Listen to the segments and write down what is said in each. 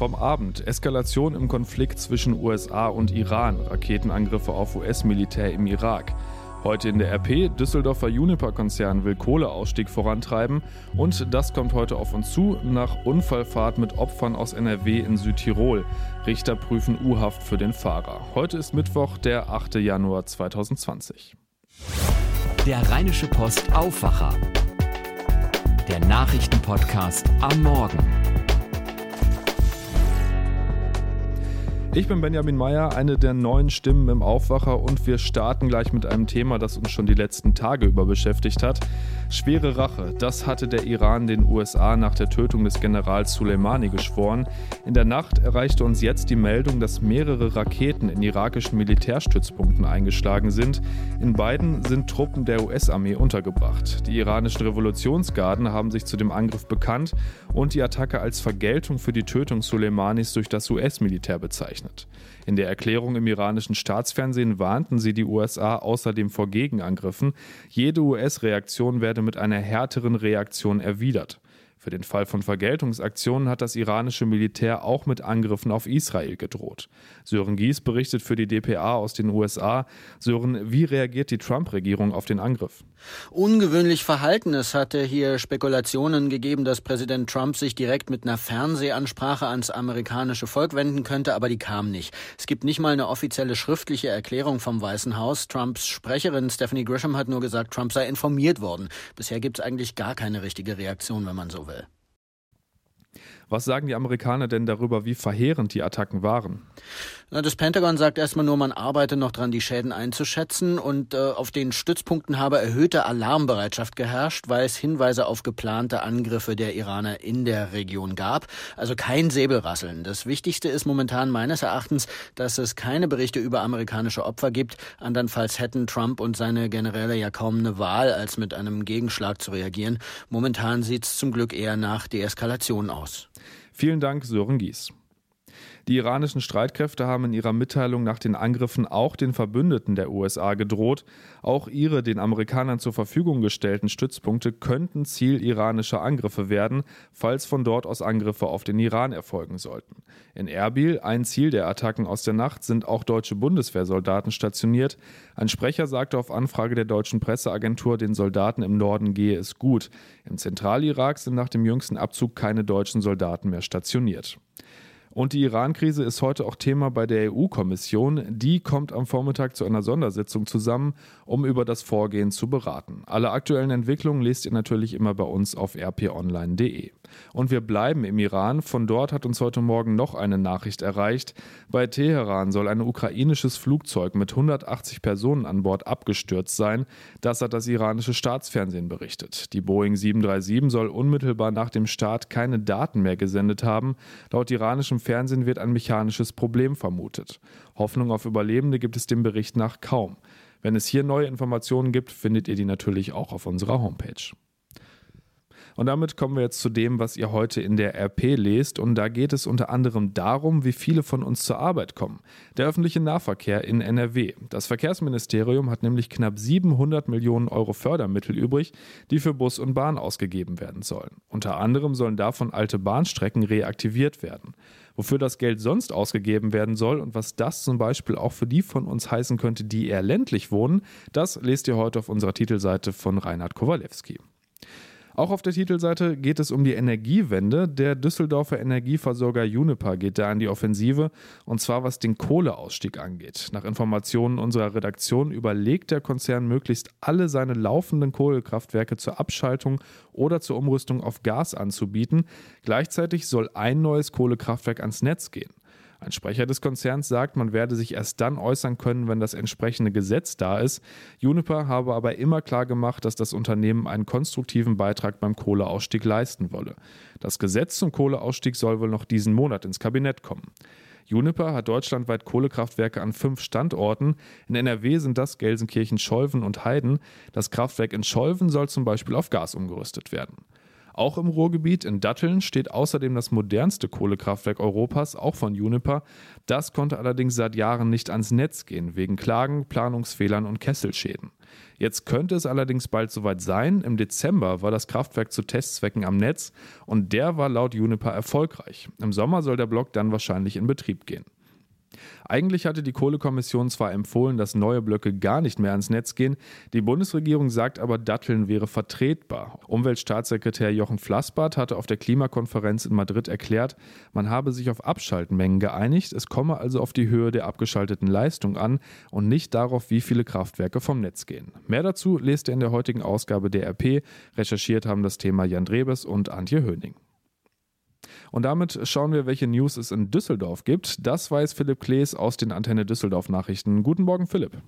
Vom Abend Eskalation im Konflikt zwischen USA und Iran, Raketenangriffe auf US-Militär im Irak. Heute in der RP, Düsseldorfer Juniper-Konzern will Kohleausstieg vorantreiben und das kommt heute auf uns zu nach Unfallfahrt mit Opfern aus NRW in Südtirol. Richter prüfen U-Haft für den Fahrer. Heute ist Mittwoch, der 8. Januar 2020. Der Rheinische Post Aufwacher. Der Nachrichtenpodcast am Morgen. Ich bin Benjamin Meyer, eine der neuen Stimmen im Aufwacher und wir starten gleich mit einem Thema, das uns schon die letzten Tage über beschäftigt hat. Schwere Rache, das hatte der Iran den USA nach der Tötung des Generals Soleimani geschworen. In der Nacht erreichte uns jetzt die Meldung, dass mehrere Raketen in irakischen Militärstützpunkten eingeschlagen sind. In beiden sind Truppen der US-Armee untergebracht. Die iranischen Revolutionsgarden haben sich zu dem Angriff bekannt und die Attacke als Vergeltung für die Tötung Soleimanis durch das US-Militär bezeichnet. In der Erklärung im iranischen Staatsfernsehen warnten sie die USA außerdem vor Gegenangriffen. Jede US-Reaktion werde mit einer härteren Reaktion erwidert. Für den Fall von Vergeltungsaktionen hat das iranische Militär auch mit Angriffen auf Israel gedroht. Sören Gies berichtet für die dpa aus den USA. Sören, wie reagiert die Trump-Regierung auf den Angriff? Ungewöhnlich verhalten. Es hatte hier Spekulationen gegeben, dass Präsident Trump sich direkt mit einer Fernsehansprache ans amerikanische Volk wenden könnte, aber die kam nicht. Es gibt nicht mal eine offizielle schriftliche Erklärung vom Weißen Haus. Trumps Sprecherin Stephanie Grisham hat nur gesagt, Trump sei informiert worden. Bisher gibt es eigentlich gar keine richtige Reaktion, wenn man so will. Was sagen die Amerikaner denn darüber, wie verheerend die Attacken waren? Das Pentagon sagt erstmal nur, man arbeite noch dran, die Schäden einzuschätzen und äh, auf den Stützpunkten habe erhöhte Alarmbereitschaft geherrscht, weil es Hinweise auf geplante Angriffe der Iraner in der Region gab. Also kein Säbelrasseln. Das Wichtigste ist momentan meines Erachtens, dass es keine Berichte über amerikanische Opfer gibt. Andernfalls hätten Trump und seine Generäle ja kaum eine Wahl, als mit einem Gegenschlag zu reagieren. Momentan sieht es zum Glück eher nach Deeskalation aus. Vielen Dank, Sören Gies. Die iranischen Streitkräfte haben in ihrer Mitteilung nach den Angriffen auch den Verbündeten der USA gedroht. Auch ihre den Amerikanern zur Verfügung gestellten Stützpunkte könnten Ziel iranischer Angriffe werden, falls von dort aus Angriffe auf den Iran erfolgen sollten. In Erbil, ein Ziel der Attacken aus der Nacht, sind auch deutsche Bundeswehrsoldaten stationiert. Ein Sprecher sagte auf Anfrage der deutschen Presseagentur, den Soldaten im Norden gehe es gut. Im Zentralirak sind nach dem jüngsten Abzug keine deutschen Soldaten mehr stationiert. Und die Iran-Krise ist heute auch Thema bei der EU-Kommission. Die kommt am Vormittag zu einer Sondersitzung zusammen, um über das Vorgehen zu beraten. Alle aktuellen Entwicklungen lest ihr natürlich immer bei uns auf rponline.de. Und wir bleiben im Iran. Von dort hat uns heute Morgen noch eine Nachricht erreicht. Bei Teheran soll ein ukrainisches Flugzeug mit 180 Personen an Bord abgestürzt sein. Das hat das iranische Staatsfernsehen berichtet. Die Boeing 737 soll unmittelbar nach dem Start keine Daten mehr gesendet haben. Laut iranischem Fernsehen wird ein mechanisches Problem vermutet. Hoffnung auf Überlebende gibt es dem Bericht nach kaum. Wenn es hier neue Informationen gibt, findet ihr die natürlich auch auf unserer Homepage. Und damit kommen wir jetzt zu dem, was ihr heute in der RP lest. Und da geht es unter anderem darum, wie viele von uns zur Arbeit kommen. Der öffentliche Nahverkehr in NRW. Das Verkehrsministerium hat nämlich knapp 700 Millionen Euro Fördermittel übrig, die für Bus und Bahn ausgegeben werden sollen. Unter anderem sollen davon alte Bahnstrecken reaktiviert werden. Wofür das Geld sonst ausgegeben werden soll und was das zum Beispiel auch für die von uns heißen könnte, die eher ländlich wohnen, das lest ihr heute auf unserer Titelseite von Reinhard Kowalewski. Auch auf der Titelseite geht es um die Energiewende. Der Düsseldorfer Energieversorger Juniper geht da an die Offensive und zwar was den Kohleausstieg angeht. Nach Informationen unserer Redaktion überlegt der Konzern möglichst alle seine laufenden Kohlekraftwerke zur Abschaltung oder zur Umrüstung auf Gas anzubieten. Gleichzeitig soll ein neues Kohlekraftwerk ans Netz gehen. Ein Sprecher des Konzerns sagt, man werde sich erst dann äußern können, wenn das entsprechende Gesetz da ist. Juniper habe aber immer klar gemacht, dass das Unternehmen einen konstruktiven Beitrag beim Kohleausstieg leisten wolle. Das Gesetz zum Kohleausstieg soll wohl noch diesen Monat ins Kabinett kommen. Juniper hat deutschlandweit Kohlekraftwerke an fünf Standorten. In NRW sind das Gelsenkirchen, Scholven und Heiden. Das Kraftwerk in Scholven soll zum Beispiel auf Gas umgerüstet werden. Auch im Ruhrgebiet in Datteln steht außerdem das modernste Kohlekraftwerk Europas, auch von Juniper. Das konnte allerdings seit Jahren nicht ans Netz gehen, wegen Klagen, Planungsfehlern und Kesselschäden. Jetzt könnte es allerdings bald soweit sein. Im Dezember war das Kraftwerk zu Testzwecken am Netz und der war laut Juniper erfolgreich. Im Sommer soll der Block dann wahrscheinlich in Betrieb gehen. Eigentlich hatte die Kohlekommission zwar empfohlen, dass neue Blöcke gar nicht mehr ans Netz gehen, die Bundesregierung sagt aber, Datteln wäre vertretbar. Umweltstaatssekretär Jochen Flassbart hatte auf der Klimakonferenz in Madrid erklärt, man habe sich auf Abschaltmengen geeinigt, es komme also auf die Höhe der abgeschalteten Leistung an und nicht darauf, wie viele Kraftwerke vom Netz gehen. Mehr dazu lest ihr in der heutigen Ausgabe der RP. Recherchiert haben das Thema Jan Drebes und Antje Höning. Und damit schauen wir, welche News es in Düsseldorf gibt. Das weiß Philipp Klees aus den Antenne Düsseldorf Nachrichten. Guten Morgen, Philipp.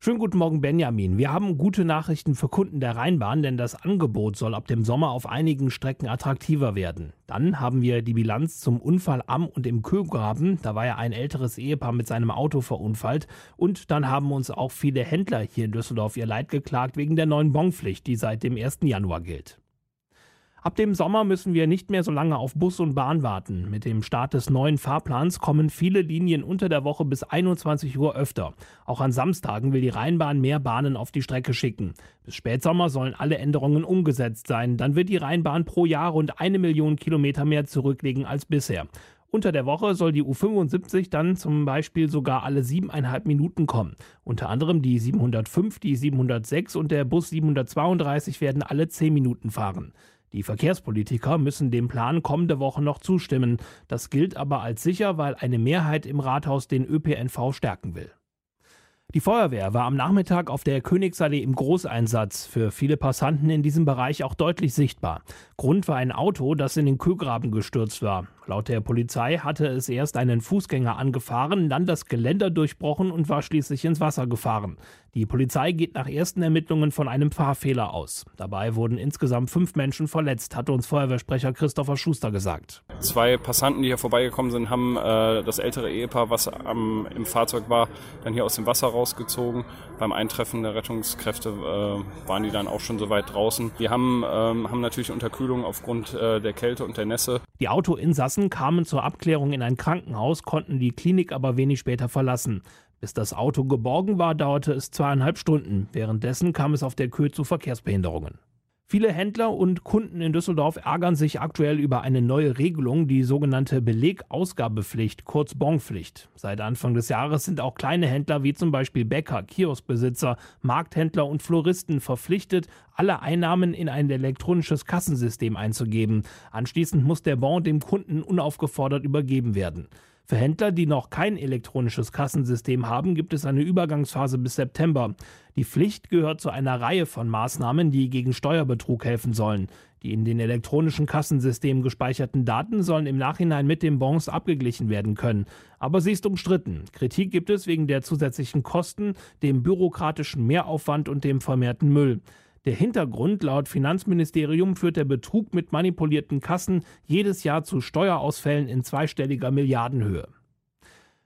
Schönen guten Morgen, Benjamin. Wir haben gute Nachrichten für Kunden der Rheinbahn, denn das Angebot soll ab dem Sommer auf einigen Strecken attraktiver werden. Dann haben wir die Bilanz zum Unfall am und im Kögraben. Da war ja ein älteres Ehepaar mit seinem Auto verunfallt. Und dann haben uns auch viele Händler hier in Düsseldorf ihr Leid geklagt wegen der neuen Bonpflicht, die seit dem 1. Januar gilt. Ab dem Sommer müssen wir nicht mehr so lange auf Bus und Bahn warten. Mit dem Start des neuen Fahrplans kommen viele Linien unter der Woche bis 21 Uhr öfter. Auch an Samstagen will die Rheinbahn mehr Bahnen auf die Strecke schicken. Bis Spätsommer sollen alle Änderungen umgesetzt sein. Dann wird die Rheinbahn pro Jahr rund eine Million Kilometer mehr zurücklegen als bisher. Unter der Woche soll die U75 dann zum Beispiel sogar alle siebeneinhalb Minuten kommen. Unter anderem die 705, die 706 und der Bus 732 werden alle zehn Minuten fahren. Die Verkehrspolitiker müssen dem Plan kommende Woche noch zustimmen. Das gilt aber als sicher, weil eine Mehrheit im Rathaus den ÖPNV stärken will. Die Feuerwehr war am Nachmittag auf der Königsallee im Großeinsatz, für viele Passanten in diesem Bereich auch deutlich sichtbar. Grund war ein Auto, das in den Kühlgraben gestürzt war. Laut der Polizei hatte es erst einen Fußgänger angefahren, dann das Geländer durchbrochen und war schließlich ins Wasser gefahren. Die Polizei geht nach ersten Ermittlungen von einem Fahrfehler aus. Dabei wurden insgesamt fünf Menschen verletzt, hatte uns Feuerwehrsprecher Christopher Schuster gesagt. Zwei Passanten, die hier vorbeigekommen sind, haben äh, das ältere Ehepaar, was am, im Fahrzeug war, dann hier aus dem Wasser rausgezogen. Beim Eintreffen der Rettungskräfte äh, waren die dann auch schon so weit draußen. Die haben, ähm, haben natürlich Unterkühlung aufgrund äh, der Kälte und der Nässe. Die Autoinsassen kamen zur Abklärung in ein Krankenhaus, konnten die Klinik aber wenig später verlassen. Bis das Auto geborgen war, dauerte es zweieinhalb Stunden. Währenddessen kam es auf der Kö zu Verkehrsbehinderungen. Viele Händler und Kunden in Düsseldorf ärgern sich aktuell über eine neue Regelung, die sogenannte Belegausgabepflicht, kurz Bonpflicht. Seit Anfang des Jahres sind auch kleine Händler wie zum Beispiel Bäcker, Kioskbesitzer, Markthändler und Floristen verpflichtet, alle Einnahmen in ein elektronisches Kassensystem einzugeben. Anschließend muss der Bon dem Kunden unaufgefordert übergeben werden. Für Händler, die noch kein elektronisches Kassensystem haben, gibt es eine Übergangsphase bis September. Die Pflicht gehört zu einer Reihe von Maßnahmen, die gegen Steuerbetrug helfen sollen. Die in den elektronischen Kassensystemen gespeicherten Daten sollen im Nachhinein mit den Bons abgeglichen werden können. Aber sie ist umstritten. Kritik gibt es wegen der zusätzlichen Kosten, dem bürokratischen Mehraufwand und dem vermehrten Müll. Der Hintergrund laut Finanzministerium führt der Betrug mit manipulierten Kassen jedes Jahr zu Steuerausfällen in zweistelliger Milliardenhöhe.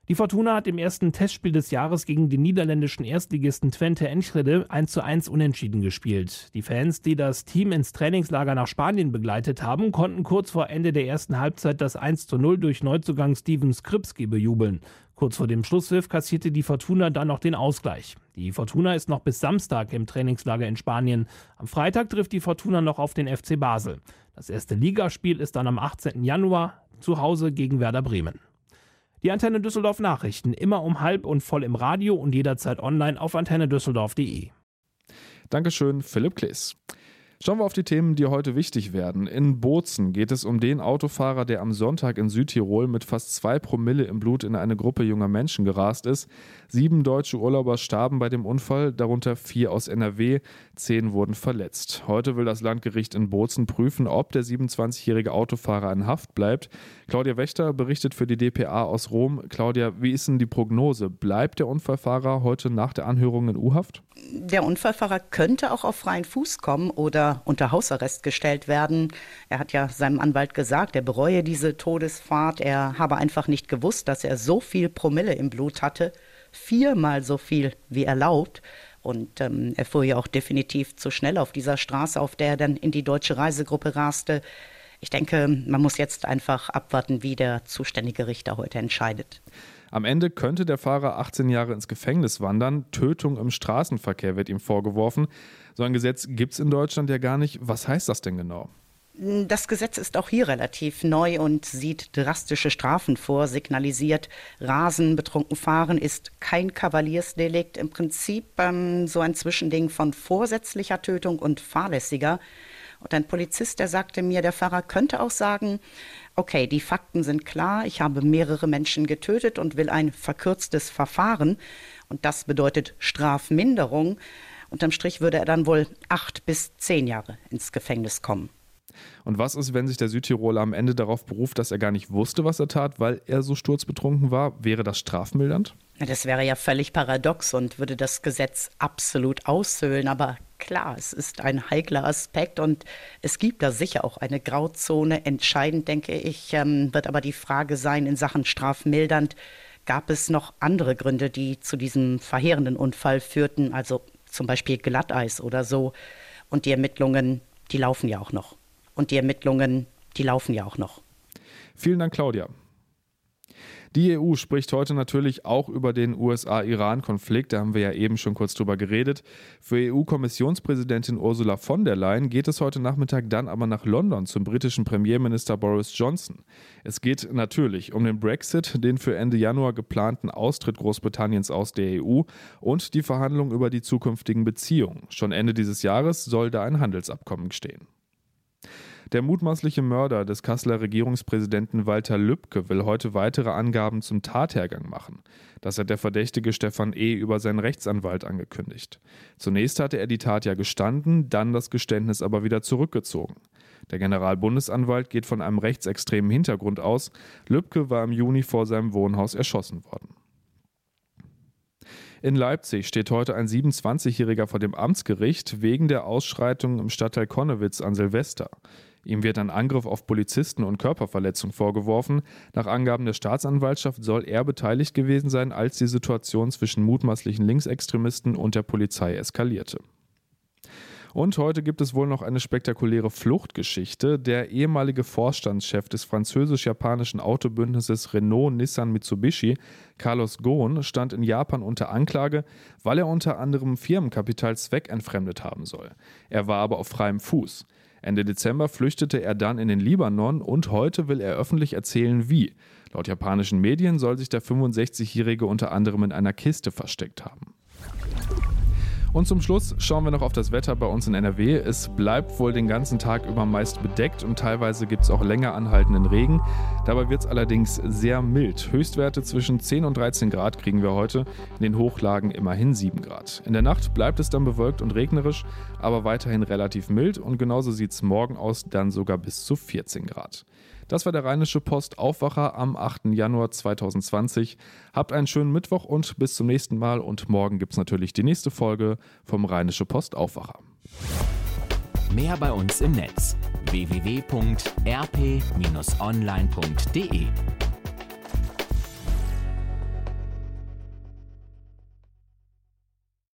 Die Fortuna hat im ersten Testspiel des Jahres gegen den niederländischen Erstligisten Twente Enschede 1 zu 1 unentschieden gespielt. Die Fans, die das Team ins Trainingslager nach Spanien begleitet haben, konnten kurz vor Ende der ersten Halbzeit das 1 zu 0 durch Neuzugang Steven Skripski bejubeln. Kurz vor dem Schlusspfiff kassierte die Fortuna dann noch den Ausgleich. Die Fortuna ist noch bis Samstag im Trainingslager in Spanien. Am Freitag trifft die Fortuna noch auf den FC Basel. Das erste Ligaspiel ist dann am 18. Januar zu Hause gegen Werder Bremen. Die Antenne Düsseldorf Nachrichten immer um halb und voll im Radio und jederzeit online auf antennedüsseldorf.de. Dankeschön, Philipp Klees. Schauen wir auf die Themen, die heute wichtig werden. In Bozen geht es um den Autofahrer, der am Sonntag in Südtirol mit fast zwei Promille im Blut in eine Gruppe junger Menschen gerast ist. Sieben deutsche Urlauber starben bei dem Unfall, darunter vier aus NRW. Zehn wurden verletzt. Heute will das Landgericht in Bozen prüfen, ob der 27-jährige Autofahrer in Haft bleibt. Claudia Wächter berichtet für die DPA aus Rom. Claudia, wie ist denn die Prognose? Bleibt der Unfallfahrer heute nach der Anhörung in U-Haft? Der Unfallfahrer könnte auch auf freien Fuß kommen oder unter Hausarrest gestellt werden. Er hat ja seinem Anwalt gesagt, er bereue diese Todesfahrt. Er habe einfach nicht gewusst, dass er so viel Promille im Blut hatte, viermal so viel wie erlaubt. Und ähm, er fuhr ja auch definitiv zu schnell auf dieser Straße, auf der er dann in die deutsche Reisegruppe raste. Ich denke, man muss jetzt einfach abwarten, wie der zuständige Richter heute entscheidet. Am Ende könnte der Fahrer 18 Jahre ins Gefängnis wandern. Tötung im Straßenverkehr wird ihm vorgeworfen. So ein Gesetz gibt es in Deutschland ja gar nicht. Was heißt das denn genau? Das Gesetz ist auch hier relativ neu und sieht drastische Strafen vor, signalisiert, Rasen, betrunken fahren ist kein Kavaliersdelikt, im Prinzip ähm, so ein Zwischending von vorsätzlicher Tötung und fahrlässiger. Und ein Polizist, der sagte mir, der Fahrer könnte auch sagen, okay, die Fakten sind klar, ich habe mehrere Menschen getötet und will ein verkürztes Verfahren. Und das bedeutet Strafminderung. Unterm Strich würde er dann wohl acht bis zehn Jahre ins Gefängnis kommen. Und was ist, wenn sich der Südtiroler am Ende darauf beruft, dass er gar nicht wusste, was er tat, weil er so sturzbetrunken war? Wäre das strafmildernd? Das wäre ja völlig paradox und würde das Gesetz absolut aushöhlen. Aber klar, es ist ein heikler Aspekt und es gibt da sicher auch eine Grauzone. Entscheidend, denke ich, ähm, wird aber die Frage sein in Sachen strafmildernd. Gab es noch andere Gründe, die zu diesem verheerenden Unfall führten, also zum Beispiel Glatteis oder so? Und die Ermittlungen, die laufen ja auch noch. Und die Ermittlungen, die laufen ja auch noch. Vielen Dank, Claudia. Die EU spricht heute natürlich auch über den USA-Iran-Konflikt. Da haben wir ja eben schon kurz drüber geredet. Für EU-Kommissionspräsidentin Ursula von der Leyen geht es heute Nachmittag dann aber nach London zum britischen Premierminister Boris Johnson. Es geht natürlich um den Brexit, den für Ende Januar geplanten Austritt Großbritanniens aus der EU und die Verhandlungen über die zukünftigen Beziehungen. Schon Ende dieses Jahres soll da ein Handelsabkommen stehen. Der mutmaßliche Mörder des Kasseler Regierungspräsidenten Walter Lübcke will heute weitere Angaben zum Tathergang machen. Das hat der Verdächtige Stefan E. über seinen Rechtsanwalt angekündigt. Zunächst hatte er die Tat ja gestanden, dann das Geständnis aber wieder zurückgezogen. Der Generalbundesanwalt geht von einem rechtsextremen Hintergrund aus. Lübcke war im Juni vor seinem Wohnhaus erschossen worden. In Leipzig steht heute ein 27-Jähriger vor dem Amtsgericht wegen der Ausschreitungen im Stadtteil Konnewitz an Silvester. Ihm wird ein Angriff auf Polizisten und Körperverletzung vorgeworfen. Nach Angaben der Staatsanwaltschaft soll er beteiligt gewesen sein, als die Situation zwischen mutmaßlichen Linksextremisten und der Polizei eskalierte. Und heute gibt es wohl noch eine spektakuläre Fluchtgeschichte. Der ehemalige Vorstandschef des französisch-japanischen Autobündnisses Renault Nissan Mitsubishi, Carlos Ghosn, stand in Japan unter Anklage, weil er unter anderem Firmenkapital zweckentfremdet haben soll. Er war aber auf freiem Fuß. Ende Dezember flüchtete er dann in den Libanon und heute will er öffentlich erzählen, wie. Laut japanischen Medien soll sich der 65-Jährige unter anderem in einer Kiste versteckt haben. Und zum Schluss schauen wir noch auf das Wetter bei uns in NRW. Es bleibt wohl den ganzen Tag über meist bedeckt und teilweise gibt es auch länger anhaltenden Regen. Dabei wird es allerdings sehr mild. Höchstwerte zwischen 10 und 13 Grad kriegen wir heute, in den Hochlagen immerhin 7 Grad. In der Nacht bleibt es dann bewölkt und regnerisch, aber weiterhin relativ mild und genauso sieht es morgen aus, dann sogar bis zu 14 Grad. Das war der Rheinische Post Aufwacher am 8. Januar 2020. Habt einen schönen Mittwoch und bis zum nächsten Mal. Und morgen gibt es natürlich die nächste Folge vom Rheinische Post Aufwacher. Mehr bei uns im Netz www.rp-online.de